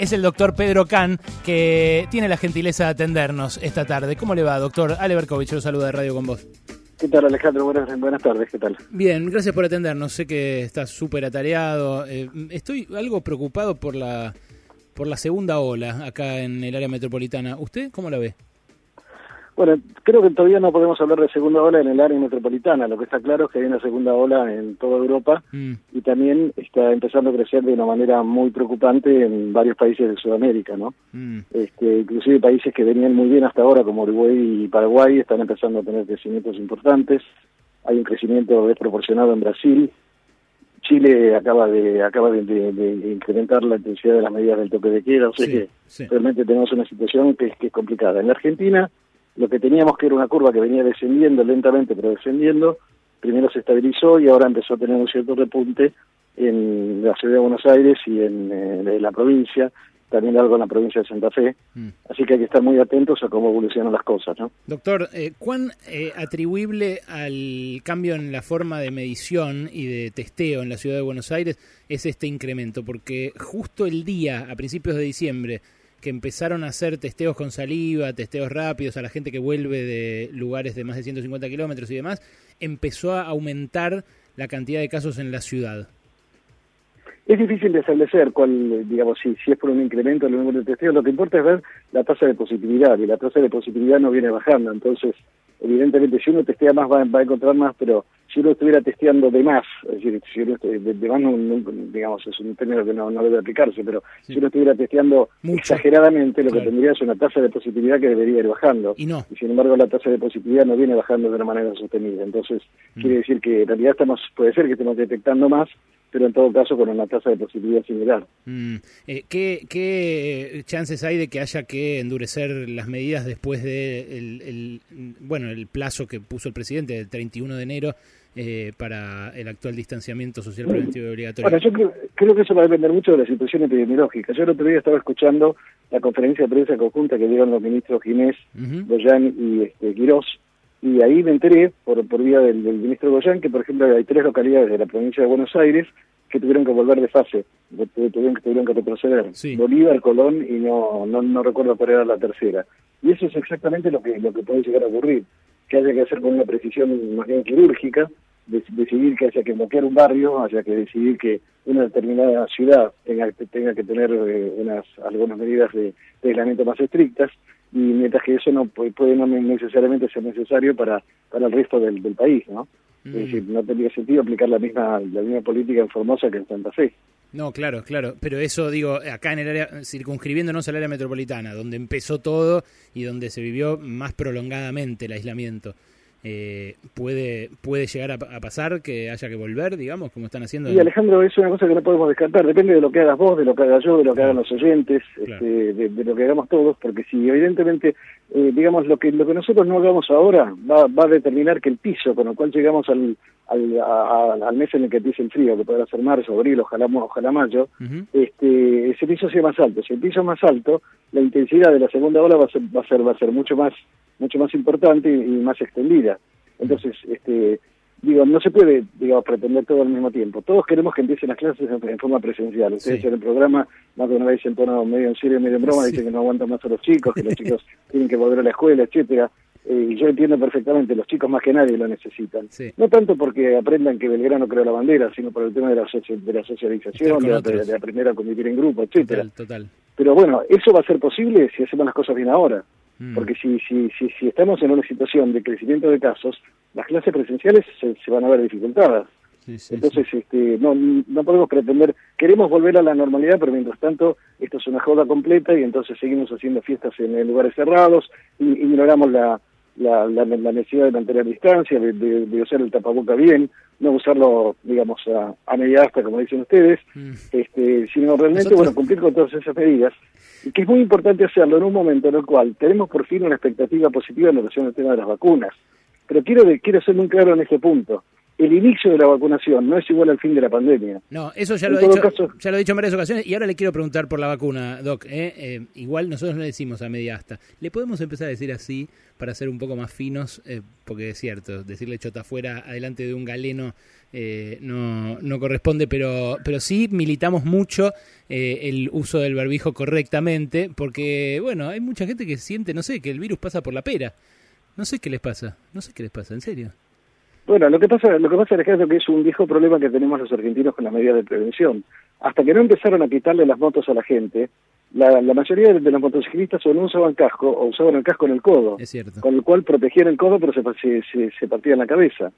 es el doctor Pedro Can, que tiene la gentileza de atendernos esta tarde. ¿Cómo le va, doctor? Ale Berkovich, lo saluda de Radio con vos. ¿Qué tal, Alejandro? Buenas, buenas tardes, ¿qué tal? Bien, gracias por atendernos. Sé que estás súper atareado. Eh, estoy algo preocupado por la, por la segunda ola acá en el área metropolitana. ¿Usted cómo la ve? Bueno, creo que todavía no podemos hablar de segunda ola en el área metropolitana. Lo que está claro es que hay una segunda ola en toda Europa mm. y también está empezando a crecer de una manera muy preocupante en varios países de Sudamérica, ¿no? Mm. Este, inclusive países que venían muy bien hasta ahora, como Uruguay y Paraguay, están empezando a tener crecimientos importantes. Hay un crecimiento desproporcionado en Brasil. Chile acaba de acaba de, incrementar la intensidad de las medidas del toque de queda, o sea que realmente tenemos una situación que, que es complicada. En la Argentina lo que teníamos que era una curva que venía descendiendo lentamente, pero descendiendo, primero se estabilizó y ahora empezó a tener un cierto repunte en la ciudad de Buenos Aires y en, eh, la provincia, también algo en la provincia de Santa Fe. Mm. Así que hay que estar muy atentos a cómo evolucionan las cosas. ¿no? Doctor, eh, ¿cuán eh, atribuible al cambio en la forma de medición y de testeo en la ciudad de Buenos Aires es este incremento? Porque justo el día, a principios de diciembre, que empezaron a hacer testeos con saliva, testeos rápidos a la gente que vuelve de lugares de más de 150 kilómetros y demás, empezó a aumentar la cantidad de casos en la ciudad. Es difícil de establecer cuál, digamos, si, si es por un incremento del número de testeos. Lo que importa es ver la tasa de positividad y la tasa de positividad no viene bajando. Entonces, evidentemente, si uno testea más va, va a encontrar más, pero si uno estuviera testeando de más, es decir, si uno de, más, digamos, es un término que no, debe aplicarse, pero si uno estuviera testeando exageradamente, lo que tendría es una tasa de positividad que debería ir bajando. Y, no. y sin embargo, la tasa de positividad no viene bajando de una manera sostenible. Entonces, mm. quiere decir que en realidad estamos, puede ser que estemos detectando más, pero en todo caso con una tasa de positividad similar. Mm. Eh, ¿qué, ¿Qué chances hay de que haya que endurecer las medidas después de el, bueno el plazo que puso el presidente, del 31 de enero? eh, para el actual distanciamiento social preventivo y obligatorio? Bueno, yo creo, que eso va a depender mucho de la situación epidemiológica. Yo el otro día estaba escuchando la conferencia de prensa conjunta que dieron los ministros Ginés, Goyán y este, Quirós, y ahí me enteré, por, por vía del, ministro Goyán, que por ejemplo hay tres localidades de la provincia de Buenos Aires que tuvieron que volver de fase, tuvieron, tuvieron que retroceder. Bolívar, Colón y no, no, no recuerdo cuál era la tercera. Y eso es exactamente lo que, lo que puede llegar a ocurrir que haya que hacer con una precisión más bien quirúrgica, decidir que haya que bloquear un barrio, haya que decidir que una determinada ciudad tenga, tenga que tener eh, unas algunas medidas de, aislamiento más estrictas, y mientras que eso no puede, no necesariamente ser necesario para, para el resto del, país, ¿no? Es decir, mm. no tendría sentido aplicar la misma, la misma política en Formosa que en Santa Fe. No, claro, claro. Pero eso, digo, acá en el área, circunscribiéndonos al área metropolitana, donde empezó todo y donde se vivió más prolongadamente el aislamiento. Eh, puede puede llegar a, pasar que haya que volver, digamos, como están haciendo. Y Alejandro, es una cosa que no podemos descartar, depende de lo que hagas vos, de lo que haga yo, de lo que hagan los oyentes, este, de, lo que hagamos todos, porque si evidentemente, eh, digamos, lo que lo que nosotros no hagamos ahora va, va a determinar que el piso con el cual llegamos al, al, al mes en el que empiece el frío, que podrá ser marzo, abril, ojalá, ojalá mayo, este, ese piso sea más alto. Si el piso es más alto, la intensidad de la segunda ola va a ser, va a ser, va a ser mucho más mucho más importante y, más extendida. Entonces, este, digo, no se puede, digamos, pretender todo al mismo tiempo. Todos queremos que empiecen las clases en, forma presencial. Ustedes en el programa, más de una vez en tono medio en serio, medio en broma, dicen que no aguantan más a los chicos, que los chicos tienen que volver a la escuela, etcétera. Eh, y yo entiendo perfectamente, los chicos más que nadie lo necesitan. No tanto porque aprendan que Belgrano creó la bandera, sino por el tema de la, de la socialización, de, aprender a convivir en grupo, etcétera. total. Pero bueno, eso va a ser posible si hacemos las cosas bien ahora. Mm. Porque si, si, si, si, estamos en una situación de crecimiento de casos, las clases presenciales se, van a ver dificultadas. Entonces, este, no, no podemos pretender, queremos volver a la normalidad, pero mientras tanto, esto es una joda completa y entonces seguimos haciendo fiestas en, lugares cerrados y ignoramos la, la, la, necesidad de mantener distancia, de, de, usar el tapaboca bien, no usarlo, digamos, a, a media asta, como dicen ustedes, mm. este, sino realmente, bueno, cumplir con todas esas medidas y que es muy importante hacerlo en un momento en el cual tenemos por fin una expectativa positiva en relación al tema de las vacunas. Pero quiero, quiero ser muy claro en este punto. El inicio de la vacunación no es igual al fin de la pandemia. No, eso ya lo, he dicho, ya lo he dicho en varias ocasiones y ahora le quiero preguntar por la vacuna, Doc. ¿eh? Eh, igual nosotros no le decimos a media asta. ¿Le podemos empezar a decir así para ser un poco más finos? Eh, porque es cierto, decirle chota afuera adelante de un galeno no, no corresponde, pero, pero sí militamos mucho el uso del barbijo correctamente porque, bueno, hay mucha gente que siente, no sé, que el virus pasa por la pera. No sé qué les pasa, no sé qué les pasa, en serio. Bueno, lo que pasa, lo que pasa Alejandro, que es un viejo problema que tenemos los argentinos con las medidas de prevención. Hasta que no empezaron a quitarle las motos a la gente, la, mayoría de, los motociclistas o no usaban casco o usaban el casco en el codo, con el cual protegían el codo pero se, se, se partían la cabeza.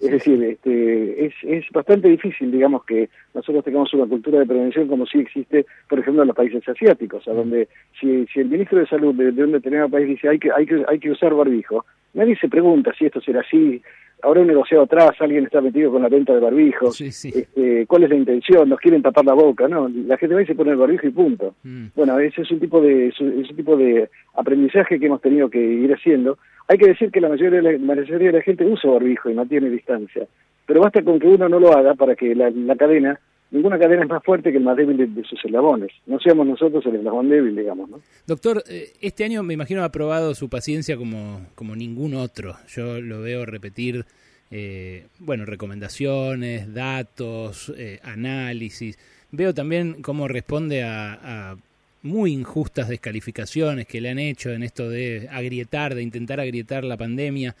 Es decir, este, es, es bastante difícil, digamos, que nosotros tengamos una cultura de prevención como sí existe, por ejemplo, en los países asiáticos, a mm. donde si, si el ministro de Salud de, de un determinado país dice hay que, hay que, hay que usar barbijo, nadie se pregunta si esto será así, ahora un negociado atrás, alguien está metido con la venta de barbijo, Este, cuál es la intención, nos quieren tapar la boca, no, la gente va y se pone el barbijo y punto. Mm. Bueno, ese es un tipo de ese tipo de aprendizaje que hemos tenido que ir haciendo. Hay que decir que la mayoría de la, mayoría de la gente usa barbijo y mantiene distancia, pero basta con que uno no lo haga para que la, la cadena ninguna cadena es más fuerte que el más débil de, sus eslabones. No seamos nosotros el eslabón débil, digamos. ¿no? Doctor, eh, este año me imagino ha probado su paciencia como, como ningún otro. Yo lo veo repetir, eh, bueno, recomendaciones, datos, eh, análisis. Veo también cómo responde a, a muy injustas descalificaciones que le han hecho en esto de agrietar, de intentar agrietar la pandemia.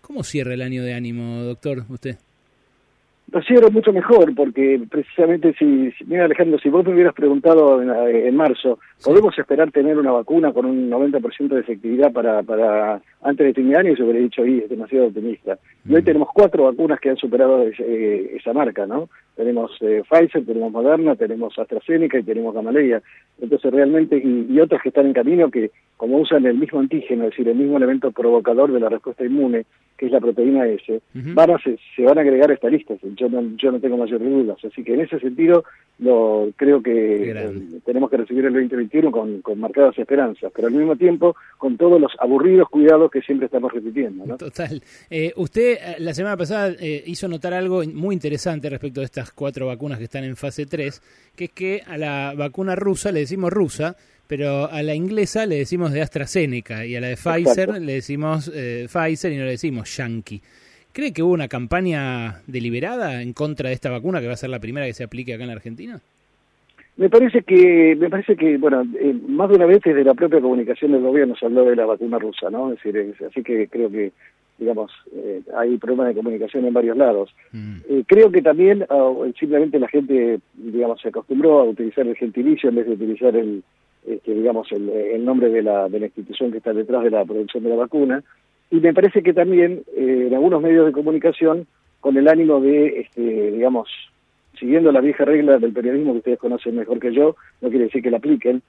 ¿Cómo cierra el año de ánimo, doctor, usted? Lo cierro mucho mejor, porque precisamente si, mira Alejandro, si vos me hubieras preguntado en, marzo, ¿podemos esperar tener una vacuna con un 90% de efectividad para, para antes de fin de año? Yo hubiera dicho, ahí es demasiado optimista. Y hoy mm. tenemos cuatro vacunas que han superado eh, esa marca, ¿no? Tenemos eh, Pfizer, tenemos Moderna, tenemos AstraZeneca y tenemos Gamaleya. Entonces realmente, y, y otras que están en camino que como usan el mismo antígeno, es decir, el mismo elemento provocador de la respuesta inmune, que es la proteína S, van a, se, van a agregar a esta lista, yo no, yo no tengo mayores dudas. Así que en ese sentido lo creo que eh, tenemos que recibir el 2021 con, con marcadas esperanzas, pero al mismo tiempo con todos los aburridos cuidados que siempre estamos repitiendo. ¿no? Total. Eh, usted eh, la semana pasada hizo notar algo muy interesante respecto de estas cuatro vacunas que están en fase 3, que es que a la vacuna rusa le decimos rusa, pero a la inglesa le decimos de AstraZeneca y a la de Pfizer le decimos eh, Pfizer y no le decimos Yankee. ¿Cree que hubo una campaña deliberada en contra de esta vacuna que va a ser la primera que se aplique acá en la Argentina? Me parece que, me parece que, bueno, eh, más de una vez desde la propia comunicación del gobierno se habló de la vacuna rusa, ¿no? Es decir, así que creo que, digamos, eh, hay problemas de comunicación en varios lados. Mm. creo que también simplemente la gente, digamos, se acostumbró a utilizar el gentilicio en vez de utilizar el, este, digamos, el, nombre de la, de la institución que está detrás de la producción de la vacuna. Y me parece que también eh, en algunos medios de comunicación, con el ánimo de, este, digamos, siguiendo la vieja regla del periodismo que ustedes conocen mejor que yo, no quiere decir que la apliquen,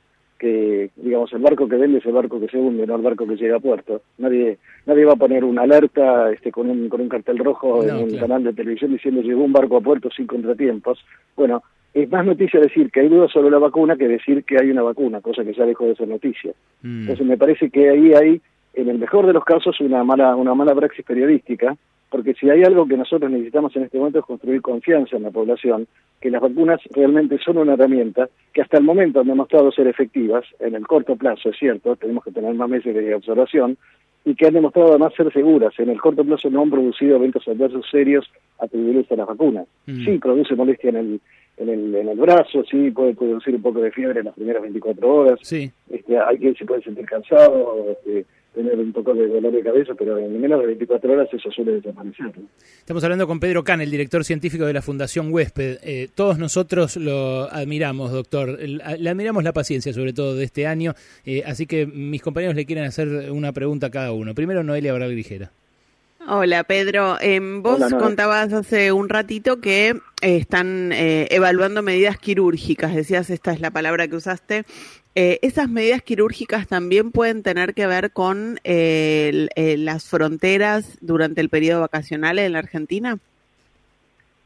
que, digamos, el barco que vende es el barco que se hunde, no el barco que llega a puerto. Nadie nadie va a poner una alerta este, con, un, con un cartel rojo en un canal de televisión diciendo llegó un barco a puerto sin contratiempos. Bueno, es más noticia decir que hay dudas sobre la vacuna que decir que hay una vacuna, cosa que ya dejó de ser noticia. Mm. Entonces me parece que ahí hay, en el mejor de los casos, una mala, una mala praxis periodística, porque si hay algo que nosotros necesitamos en este momento es construir confianza en la población, que las vacunas realmente son una herramienta que hasta el momento han demostrado ser efectivas, en el corto plazo es cierto, tenemos que tener más meses de observación, y que han demostrado además ser seguras. En el corto plazo no han producido eventos adversos serios atribuibles a las vacunas. Mm. Sí, produce molestia en el en el, en el brazo, sí, puede producir un poco de fiebre en las primeras 24 horas. Sí. Este, hay que se puede sentir cansado, este, tener un poco de dolor de cabeza, pero en menos de 24 horas eso suele desaparecer. Estamos hablando con Pedro Can, el director científico de la Fundación Huésped. Eh, todos nosotros lo admiramos, doctor. Le admiramos la paciencia, sobre todo de este año. Eh, así que mis compañeros le quieren hacer una pregunta a cada uno. Primero, Noelia Braga Grijera. Hola Pedro, eh, vos contabas hace un ratito que eh, están eh, evaluando medidas quirúrgicas, decías esta es la palabra que usaste. ¿Esas medidas quirúrgicas también pueden tener que ver con las fronteras durante el periodo vacacional en la Argentina?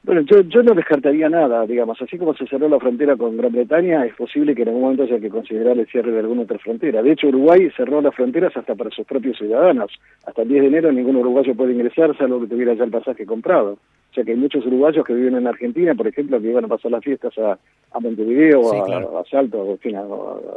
Bueno, yo, yo no descartaría nada, digamos, así como se cerró la frontera con Gran Bretaña, es posible que en algún momento haya que considerar el cierre de alguna otra frontera. De hecho, Uruguay cerró las fronteras hasta para sus propios ciudadanos. Hasta el 10 de enero ningún uruguayo puede ingresar, salvo que tuviera ya el pasaje comprado. O sea que hay muchos uruguayos que viven en Argentina, por ejemplo, que iban a pasar las fiestas a, a Montevideo, a, a, Salto, o, en fin, a,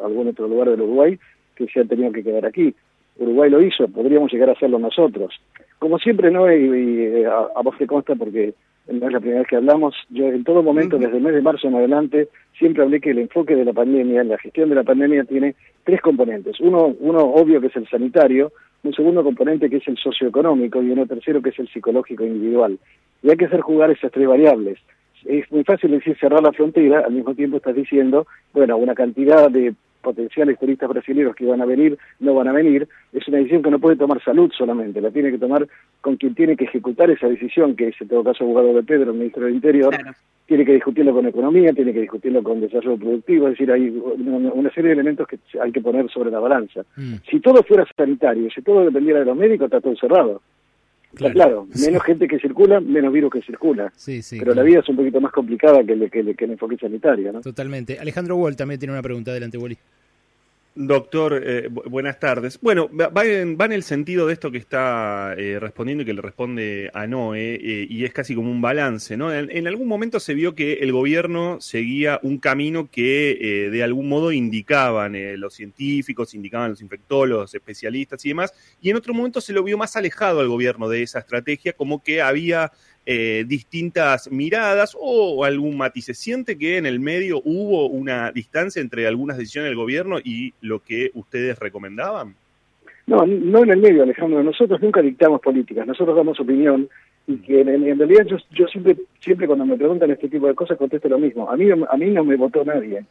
algún otro lugar del Uruguay, que se han tenido que quedar aquí. Uruguay lo hizo, podríamos llegar a hacerlo nosotros. Como siempre, ¿no? Y, a, a vos te consta porque no es la primera vez que hablamos, yo en todo momento, desde el mes de marzo en adelante, siempre hablé que el enfoque de la pandemia, la gestión de la pandemia tiene tres componentes. Uno, uno obvio que es el sanitario, un segundo componente que es el socioeconómico y uno tercero que es el psicológico individual. Y hay que hacer jugar esas tres variables. Es muy fácil decir cerrar la frontera, al mismo tiempo estás diciendo, bueno, una cantidad de potenciales turistas brasileños que van a venir no van a venir, es una decisión que no puede tomar salud solamente, la tiene que tomar con quien tiene que ejecutar esa decisión, que es en todo caso abogado de Pedro, el ministro del Interior, tiene que discutirlo con economía, tiene que discutirlo con desarrollo productivo, es decir, hay una serie de elementos que hay que poner sobre la balanza. Mm. Si todo fuera sanitario, si todo dependiera de los médicos, está todo cerrado. Claro, claro menos gente que circula, menos virus que circula. Sí, sí, Pero la vida es un poquito más complicada que el, que el, que el enfoque sanitario, ¿no? Totalmente. Alejandro Wall también tiene una pregunta. Adelante, Wally. Doctor, eh, buenas tardes. Bueno, va en, va en, el sentido de esto que está eh, respondiendo y que le responde a Noé, eh, y es casi como un balance, ¿no? En, algún momento se vio que el gobierno seguía un camino que de algún modo indicaban los científicos, indicaban los infectólogos, especialistas y demás, y en otro momento se lo vio más alejado al gobierno de esa estrategia, como que había eh, distintas miradas o algún matiz. ¿Se siente que en el medio hubo una distancia entre algunas decisiones del gobierno y lo que ustedes recomendaban? No, no en el medio, Alejandro. Nosotros nunca dictamos políticas, nosotros damos opinión y que en, realidad yo, yo siempre, siempre cuando me preguntan este tipo de cosas contesto lo mismo. A mí, a mí no me votó nadie.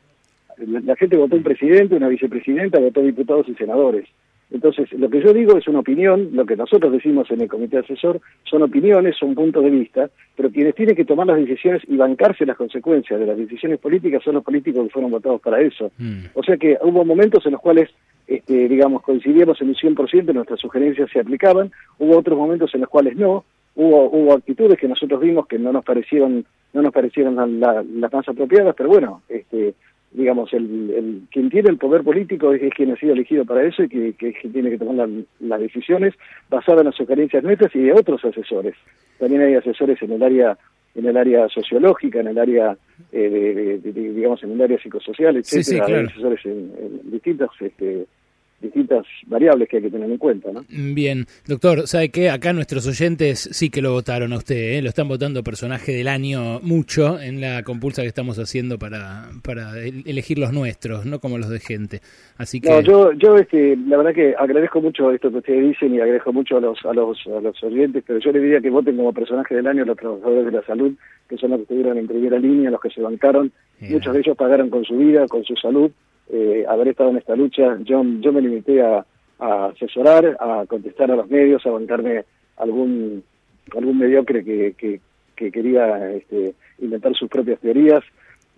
La gente votó un presidente, una vicepresidenta, votó diputados y senadores. Entonces, lo que yo digo es una opinión, lo que nosotros decimos en el comité asesor son opiniones, son puntos de vista, pero quienes tienen que tomar las decisiones y bancarse las consecuencias de las decisiones políticas son los políticos que fueron votados para eso. Mm. O sea que hubo momentos en los cuales, este, digamos, coincidíamos en un 100%, nuestras sugerencias se aplicaban, hubo otros momentos en los cuales no, hubo, hubo actitudes que nosotros vimos que no nos parecieron, no nos parecieron las más apropiadas, pero bueno, este, digamos, el, el, quien tiene el poder político es, quien ha sido elegido para eso y que, que, tiene que tomar las decisiones basadas en las sugerencias nuestras y de otros asesores. También hay asesores en el área en el área sociológica, en el área, eh, de, digamos, en el área psicosocial, etcétera, hay asesores en, en distintas este, distintas variables que hay que tener en cuenta. ¿no? Bien, doctor, ¿sabe qué? Acá nuestros oyentes sí que lo votaron a usted, ¿eh? lo están votando personaje del año mucho en la compulsa que estamos haciendo para, para elegir los nuestros, no como los de gente. Así que... No, yo, yo este, la verdad que agradezco mucho esto que ustedes dicen y agradezco mucho a los, a los, a los oyentes, pero yo le diría que voten como personaje del año a los trabajadores de la salud, que son los que estuvieron en primera línea, los que se bancaron. Muchos de ellos pagaron con su vida, con su salud eh, haber estado en esta lucha, yo, yo me limité a, asesorar, a contestar a los medios, a bancarme algún algún mediocre que, que, quería este, inventar sus propias teorías.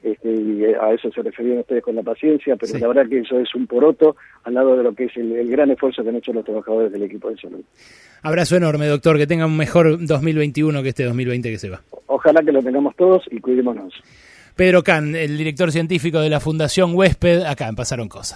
Este, y a eso se referían ustedes con la paciencia, pero la verdad que eso es un poroto al lado de lo que es el, gran esfuerzo que han hecho los trabajadores del equipo de salud. Abrazo enorme, doctor, que tenga un mejor 2021 que este 2020 que se va. Ojalá que lo tengamos todos y cuidémonos. Pedro Can, el director científico de la Fundación Huésped, acá en Pasaron Cosas.